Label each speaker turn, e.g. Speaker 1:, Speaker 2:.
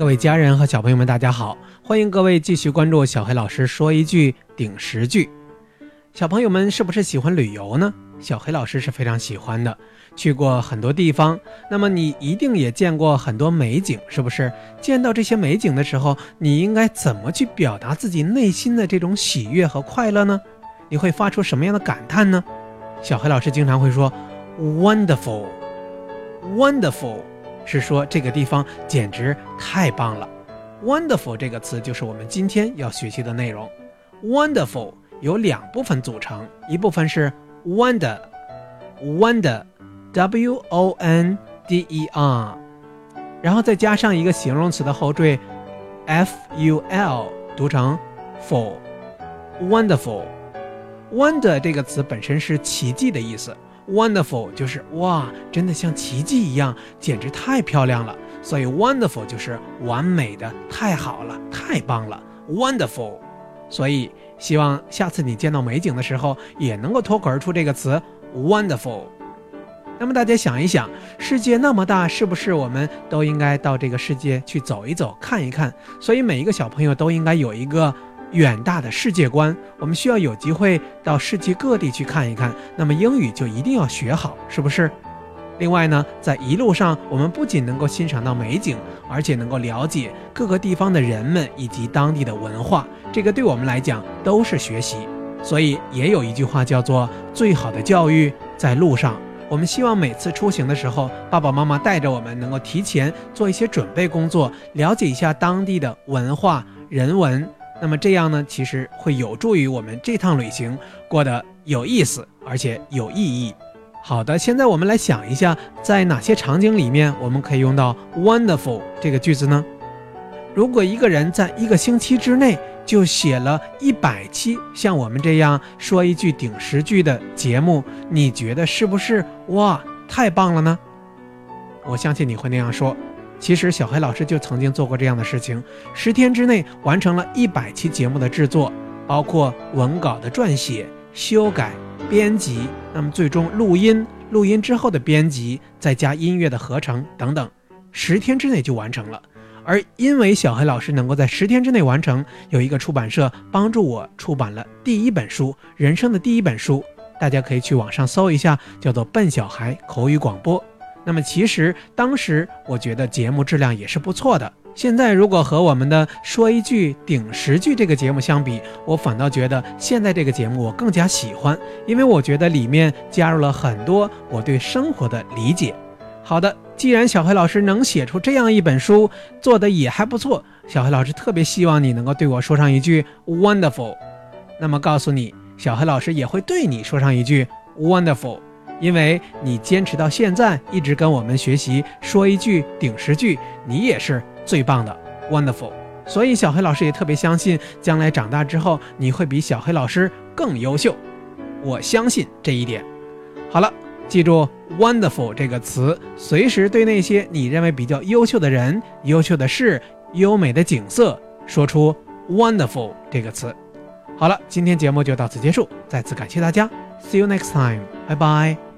Speaker 1: 各位家人和小朋友们，大家好！欢迎各位继续关注小黑老师说一句顶十句。小朋友们是不是喜欢旅游呢？小黑老师是非常喜欢的，去过很多地方。那么你一定也见过很多美景，是不是？见到这些美景的时候，你应该怎么去表达自己内心的这种喜悦和快乐呢？你会发出什么样的感叹呢？小黑老师经常会说：“wonderful，wonderful。”是说这个地方简直太棒了，wonderful 这个词就是我们今天要学习的内容。wonderful 由两部分组成，一部分是 wonder，wonder，w o n d e r，然后再加上一个形容词的后缀 f u l，读成 full，wonderful，wonder 这个词本身是奇迹的意思。Wonderful 就是哇，真的像奇迹一样，简直太漂亮了。所以 wonderful 就是完美的，太好了，太棒了。Wonderful，所以希望下次你见到美景的时候，也能够脱口而出这个词 wonderful。那么大家想一想，世界那么大，是不是我们都应该到这个世界去走一走，看一看？所以每一个小朋友都应该有一个。远大的世界观，我们需要有机会到世界各地去看一看。那么英语就一定要学好，是不是？另外呢，在一路上，我们不仅能够欣赏到美景，而且能够了解各个地方的人们以及当地的文化，这个对我们来讲都是学习。所以也有一句话叫做“最好的教育在路上”。我们希望每次出行的时候，爸爸妈妈带着我们，能够提前做一些准备工作，了解一下当地的文化、人文。那么这样呢，其实会有助于我们这趟旅行过得有意思，而且有意义。好的，现在我们来想一下，在哪些场景里面我们可以用到 “wonderful” 这个句子呢？如果一个人在一个星期之内就写了一百期像我们这样说一句顶十句的节目，你觉得是不是哇，太棒了呢？我相信你会那样说。其实小黑老师就曾经做过这样的事情，十天之内完成了一百期节目的制作，包括文稿的撰写、修改、编辑，那么最终录音、录音之后的编辑，再加音乐的合成等等，十天之内就完成了。而因为小黑老师能够在十天之内完成，有一个出版社帮助我出版了第一本书，人生的第一本书，大家可以去网上搜一下，叫做《笨小孩口语广播》。那么其实当时我觉得节目质量也是不错的。现在如果和我们的说一句顶十句这个节目相比，我反倒觉得现在这个节目我更加喜欢，因为我觉得里面加入了很多我对生活的理解。好的，既然小黑老师能写出这样一本书，做的也还不错，小黑老师特别希望你能够对我说上一句 wonderful。那么告诉你，小黑老师也会对你说上一句 wonderful。因为你坚持到现在，一直跟我们学习，说一句顶十句，你也是最棒的，wonderful。所以小黑老师也特别相信，将来长大之后，你会比小黑老师更优秀。我相信这一点。好了，记住 wonderful 这个词，随时对那些你认为比较优秀的人、优秀的事、优美的景色，说出 wonderful 这个词。好了，今天节目就到此结束，再次感谢大家，see you next time，拜拜。